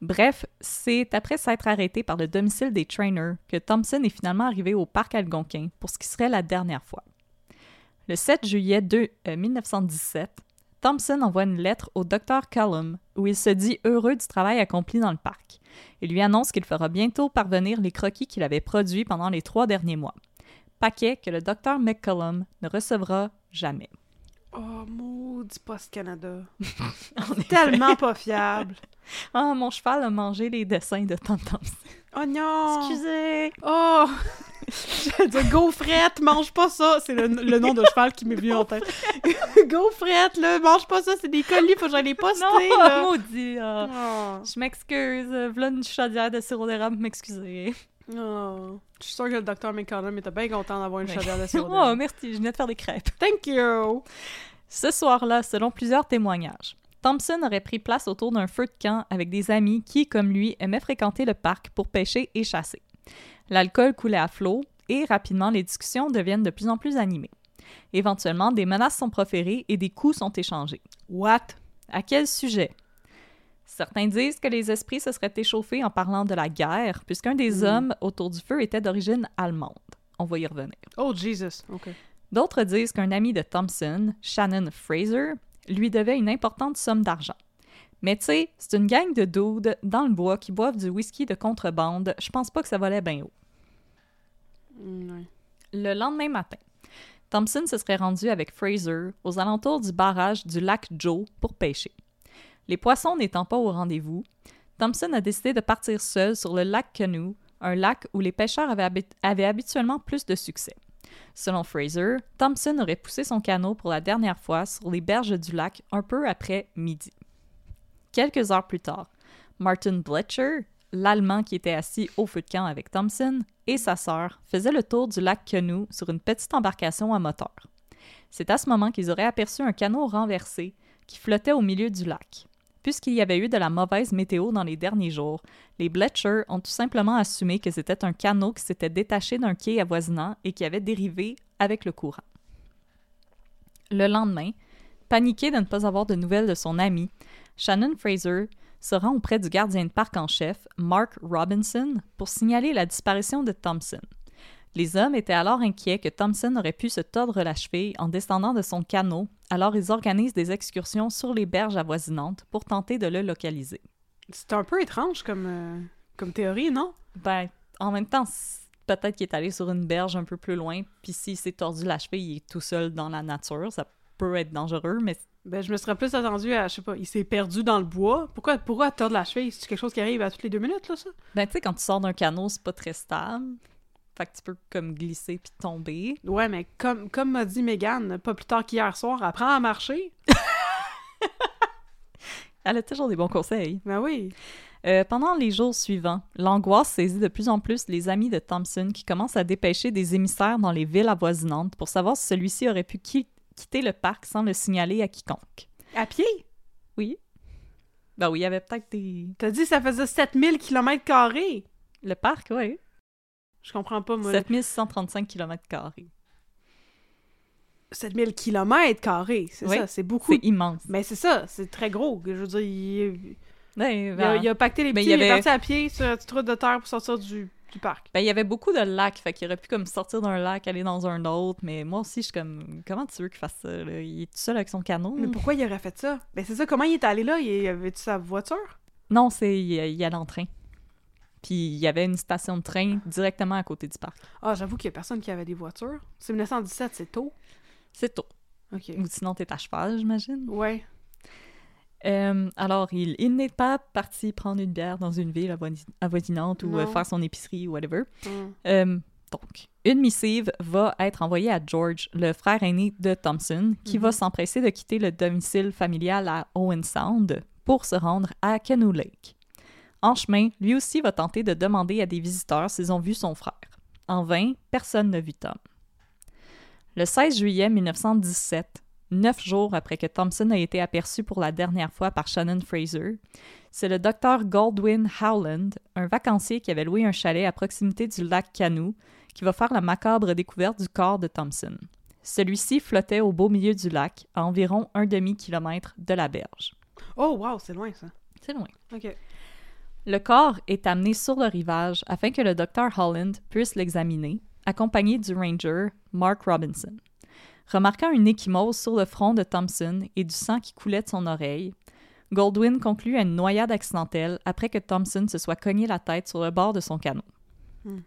Bref, c'est après s'être arrêté par le domicile des trainers que Thompson est finalement arrivé au parc algonquin pour ce qui serait la dernière fois. Le 7 juillet 2, euh, 1917, Thompson envoie une lettre au docteur Cullum où il se dit heureux du travail accompli dans le parc. Il lui annonce qu'il fera bientôt parvenir les croquis qu'il avait produits pendant les trois derniers mois. Paquet que le docteur McCullum ne recevra jamais. Oh, maudit Post Canada. En effet. Tellement pas fiable. Ah, mon cheval a mangé les dessins de Tom Thompson. Oh non! Excusez! Oh! J'allais dire gaufrette, mange pas ça! C'est le, le nom de cheval qui m'est venu en tête. gaufrette, là, mange pas ça, c'est des colis, faut que j'aille les poster, Non, là. maudit! ah. Oh. Je m'excuse. V'là une chaudière de sirop d'érable, m'excuser. Oh. Je suis sûre que le docteur McConnell était bien content d'avoir une chaudière de sirop Oh, d'érable. merci, je venais de faire des crêpes. Thank you! Ce soir-là, selon plusieurs témoignages, Thompson aurait pris place autour d'un feu de camp avec des amis qui, comme lui, aimaient fréquenter le parc pour pêcher et chasser. L'alcool coulait à flot et rapidement les discussions deviennent de plus en plus animées. Éventuellement, des menaces sont proférées et des coups sont échangés. What? À quel sujet? Certains disent que les esprits se seraient échauffés en parlant de la guerre, puisqu'un des Hmm. hommes autour du feu était d'origine allemande. On va y revenir. Oh, Jesus. D'autres disent qu'un ami de Thompson, Shannon Fraser, lui devait une importante somme d'argent. Mais tu sais, c'est une gang de dudes dans le bois qui boivent du whisky de contrebande. Je pense pas que ça volait bien haut. Mm. Le lendemain matin, Thompson se serait rendu avec Fraser aux alentours du barrage du lac Joe pour pêcher. Les poissons n'étant pas au rendez-vous, Thompson a décidé de partir seul sur le lac Canoe, un lac où les pêcheurs avaient habituellement plus de succès. Selon Fraser, Thompson aurait poussé son canot pour la dernière fois sur les berges du lac un peu après midi. Quelques heures plus tard, Martin Bletcher, l'Allemand qui était assis au feu de camp avec Thompson, et sa sœur faisaient le tour du lac Canoe sur une petite embarcation à moteur. C'est à ce moment qu'ils auraient aperçu un canot renversé qui flottait au milieu du lac. Puisqu'il y avait eu de la mauvaise météo dans les derniers jours, les Bletcher ont tout simplement assumé que c'était un canot qui s'était détaché d'un quai avoisinant et qui avait dérivé avec le courant. Le lendemain, paniqué de ne pas avoir de nouvelles de son ami, Shannon Fraser se rend auprès du gardien de parc en chef, Mark Robinson, pour signaler la disparition de Thompson. Les hommes étaient alors inquiets que Thompson aurait pu se tordre la cheville en descendant de son canot, alors ils organisent des excursions sur les berges avoisinantes pour tenter de le localiser. C'est un peu étrange comme, euh, comme théorie, non? Ben, en même temps, peut-être qu'il est allé sur une berge un peu plus loin, puis s'il s'est tordu la cheville, il est tout seul dans la nature, ça peut être dangereux, mais Ben, je me serais plus attendu à, je sais pas, il s'est perdu dans le bois. Pourquoi, pourquoi tordre la cheville? C'est quelque chose qui arrive à toutes les deux minutes, là, ça? ben, tu sais, quand tu sors d'un canot, c'est pas très stable. Fait que tu peux comme glisser puis tomber. Ouais, mais comme, comme m'a dit Megan, pas plus tard qu'hier soir, apprends à marcher. Elle a toujours des bons conseils. Ben oui. Euh, pendant les jours suivants, l'angoisse saisit de plus en plus les amis de Thompson qui commencent à dépêcher des émissaires dans les villes avoisinantes pour savoir si celui-ci aurait pu qui- quitter le parc sans le signaler à quiconque. À pied? Oui. Ben oui, il y avait peut-être des... T'as dit que ça faisait 7000 km carrés. Le parc, oui. Je comprends pas, moi. 7635 km carrés. 7000 km carrés, c'est Oui, ça, c'est beaucoup. C'est immense. Mais c'est ça, c'est très gros. Je veux dire, il, Ouais, il a, ben, il a pacté les Mais petits, il y il, est avait- parti à pied sur la petite route de terre pour sortir du, du parc. ben, il y avait beaucoup de lacs, fait qu'il aurait pu comme sortir d'un lac, aller dans un autre, mais moi aussi, je suis comme, comment tu veux qu'il fasse ça, là? Il est tout seul avec son canot? Mais pourquoi il aurait fait ça? Ben c'est ça, comment il est allé là? Il avait-tu sa voiture? Non, c'est, il, il allait en train. Puis il y avait une station de train directement à côté du parc. Ah, j'avoue qu'il y a personne qui avait des voitures. C'est 1917, c'est tôt? C'est tôt. OK. Ou sinon, t'es à cheval, j'imagine. Ouais. Euh, alors, il, il n'est pas parti prendre une bière dans une ville avoisi- avoisinante ou euh, faire son épicerie ou whatever. Hum. Euh, donc, une missive va être envoyée à George, le frère aîné de Thompson, qui Mhm. va s'empresser de quitter le domicile familial à Owen Sound pour se rendre à Canoe Lake. En chemin, lui aussi va tenter de demander à des visiteurs s'ils ont vu son frère. En vain, personne n'a vu Tom. Le 16 juillet 1917, neuf jours après que Thompson a été aperçu pour la dernière fois par Shannon Fraser, c'est le docteur Goldwyn Howland, un vacancier qui avait loué un chalet à proximité du lac Canoe, qui va faire la macabre découverte du corps de Thompson. Celui-ci flottait au beau milieu du lac, à environ un demi-kilomètre de la berge. Oh, wow, c'est loin, ça. C'est loin. OK. Le corps est amené sur le rivage afin que le docteur Holland puisse l'examiner, accompagné du ranger Mark Robinson. Remarquant une échymose sur le front de Thompson et du sang qui coulait de son oreille, Goldwyn conclut à une noyade accidentelle après que Thompson se soit cogné la tête sur le bord de son canot. Hmm.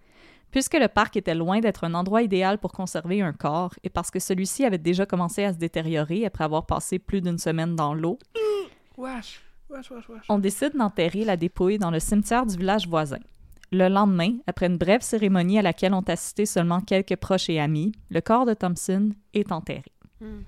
Puisque le parc était loin d'être un endroit idéal pour conserver un corps et parce que celui-ci avait déjà commencé à se détériorer après avoir passé plus d'une semaine dans l'eau, Wesh. On décide d'enterrer la dépouille dans le cimetière du village voisin. Le lendemain, après une brève cérémonie à laquelle ont assisté seulement quelques proches et amis, le corps de Thompson est enterré. Hmm.